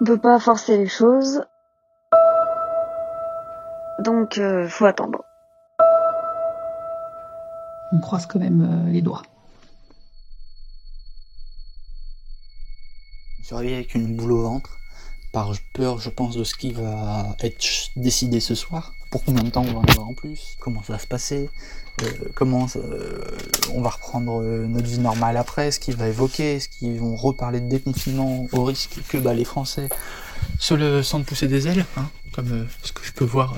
On peut pas forcer les choses. Donc, euh, faut attendre. On croise quand même euh, les doigts. Je suis réveillé avec une boule au ventre, par peur, je pense, de ce qui va être décidé ce soir. Pour combien de temps on va en avoir en plus? Comment ça va se passer? Euh, Comment euh, on va reprendre euh, notre vie normale après? Est-ce qu'ils vont évoquer? Est-ce qu'ils vont reparler de déconfinement au risque que bah, les Français se le sentent pousser des ailes hein, Comme ce que je peux voir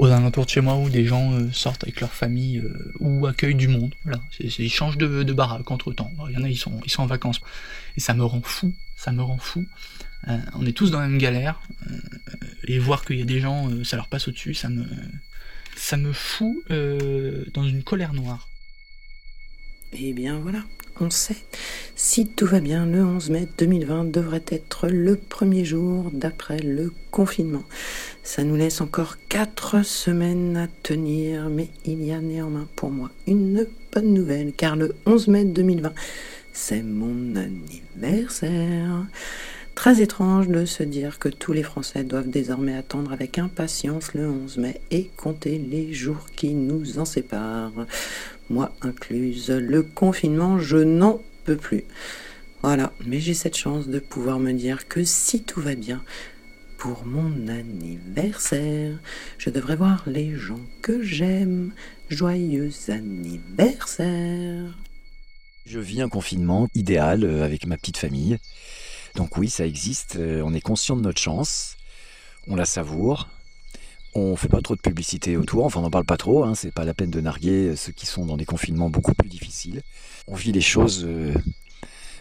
aux alentours de chez moi où des gens sortent avec leur famille ou accueillent du monde. Voilà, ils changent de, baraque entre temps. Il y en a, ils sont, en vacances. Et ça me rend fou, ça me rend fou. Euh, on est tous dans la même galère. Euh, et voir qu'il y a des gens, euh, ça leur passe au-dessus, ça me, ça me fout dans une colère noire. Eh bien voilà, on sait. Si tout va bien, le 11 mai 2020 devrait être le premier jour d'après le confinement. Ça nous laisse encore quatre semaines à tenir, mais il y a néanmoins pour moi une bonne nouvelle, car le 11 mai 2020, c'est mon anniversaire. Très étrange de se dire que tous les Français doivent désormais attendre avec impatience le 11 mai et compter les jours qui nous en séparent. Moi incluse, le confinement, je n'en peux plus. Voilà, mais j'ai cette chance de pouvoir me dire que si tout va bien, pour mon anniversaire, je devrais voir les gens que j'aime. Joyeux anniversaire. Je vis un confinement idéal euh, avec ma petite famille. Donc oui, ça existe, euh, on est conscient de notre chance, on la savoure, on fait pas trop de publicité autour, enfin on n'en parle pas trop, hein, c'est pas la peine de narguer ceux qui sont dans des confinements beaucoup plus difficiles. On vit les choses euh,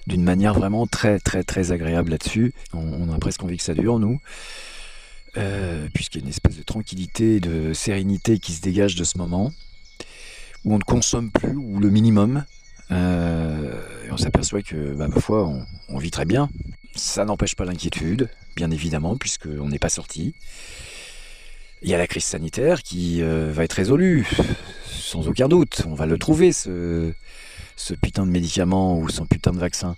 d'une manière vraiment très très très agréable là-dessus. On, a presque envie que ça dure, nous. Euh, puisqu'il y a une espèce de tranquillité, de sérénité qui se dégage de ce moment, où on ne consomme plus, ou le minimum, on s'aperçoit que, bah, ma foi, on vit très bien. Ça n'empêche pas l'inquiétude, bien évidemment, puisqu'on n'est pas sorti. Il y a la crise sanitaire qui euh, va être résolue, sans aucun doute. On va le trouver, ce, putain de médicament ou son putain de vaccin.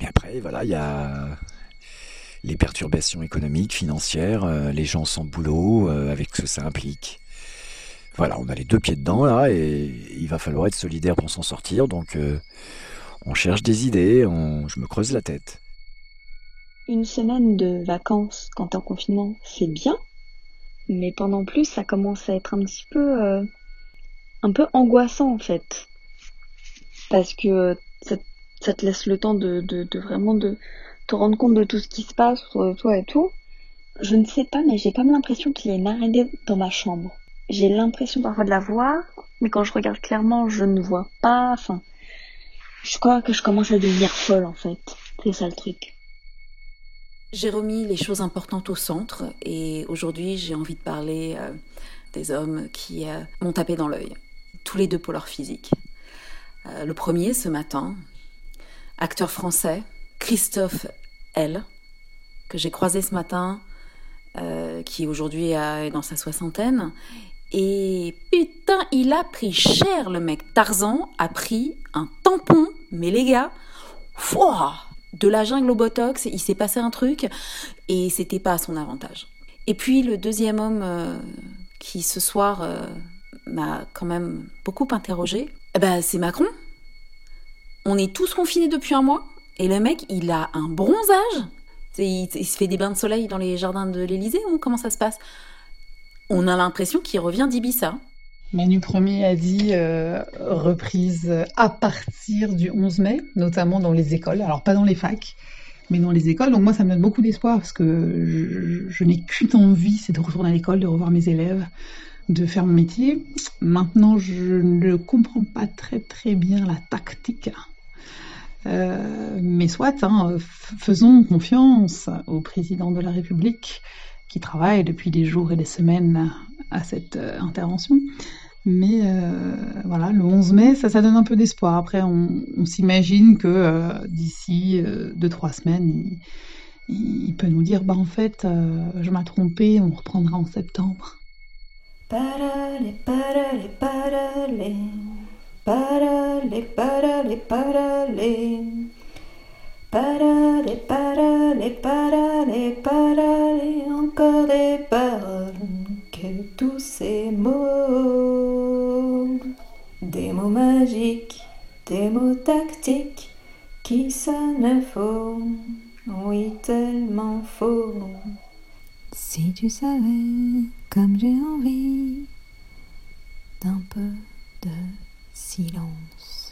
Mais après, voilà, il y a les perturbations économiques, financières, euh, les gens sans boulot, euh, avec ce que ça implique. Voilà, on a les deux pieds dedans là, et il va falloir être solidaire pour s'en sortir. Donc, on cherche des idées, je me creuse la tête une semaine de vacances quand t'es en confinement, c'est bien. Mais pendant plus, ça commence à être un petit peu, euh, un peu angoissant en fait. Parce que ça, te laisse le temps de, de, vraiment de te rendre compte de tout ce qui se passe autour de toi et tout. Je ne sais pas, mais j'ai pas l'impression qu'il y ait une dans ma chambre. J'ai l'impression parfois de la voir, mais quand je regarde clairement, je ne vois pas. Enfin, je crois que je commence à devenir folle en fait. C'est ça le truc. J'ai remis les choses importantes au centre et aujourd'hui j'ai envie de parler euh, des hommes qui euh, m'ont tapé dans l'œil, tous les deux pour leur physique. Euh, le premier ce matin, acteur français, Christophe L, que j'ai croisé ce matin, qui aujourd'hui est dans sa soixantaine. Et putain, il a pris cher le mec. Tarzan a pris un tampon, mais les gars, fouah de la jungle au botox, il s'est passé un truc et c'était pas à son avantage. Et puis le deuxième homme euh, qui ce soir euh, m'a quand même beaucoup interrogé, eh ben, c'est Macron. On est tous confinés depuis un mois et le mec il a un bronzage. Il, se fait des bains de soleil dans les jardins de l'Elysée ou comment ça se passe? On a l'impression qu'il revient d'Ibiza. Manu Premier a dit euh, reprise à partir du 11 mai, notamment dans les écoles. Alors pas dans les facs, mais dans les écoles. Donc moi, ça me donne beaucoup d'espoir parce que je, n'ai qu'une envie, c'est de retourner à l'école, de revoir mes élèves, de faire mon métier. Maintenant, je ne comprends pas très très bien la tactique. Euh, mais soit, hein, faisons confiance au président de la République qui travaille depuis des jours et des semaines à cette euh, intervention. Mais euh, voilà, le 11 mai, ça, ça donne un peu d'espoir. Après, on, s'imagine que euh, d'ici 2-3 semaines, il, peut nous dire, bah en fait, je m'ai trompé, on reprendra en septembre. Parale, parale, parale, parale, parale, parale. Parallé, parallé, parallé, parallé, encore des paroles, que tous ces mots, mots magiques, des mots tactiques, qui sonnent faux, oui tellement faux. Si tu savais comme j'ai envie d'un peu de silence.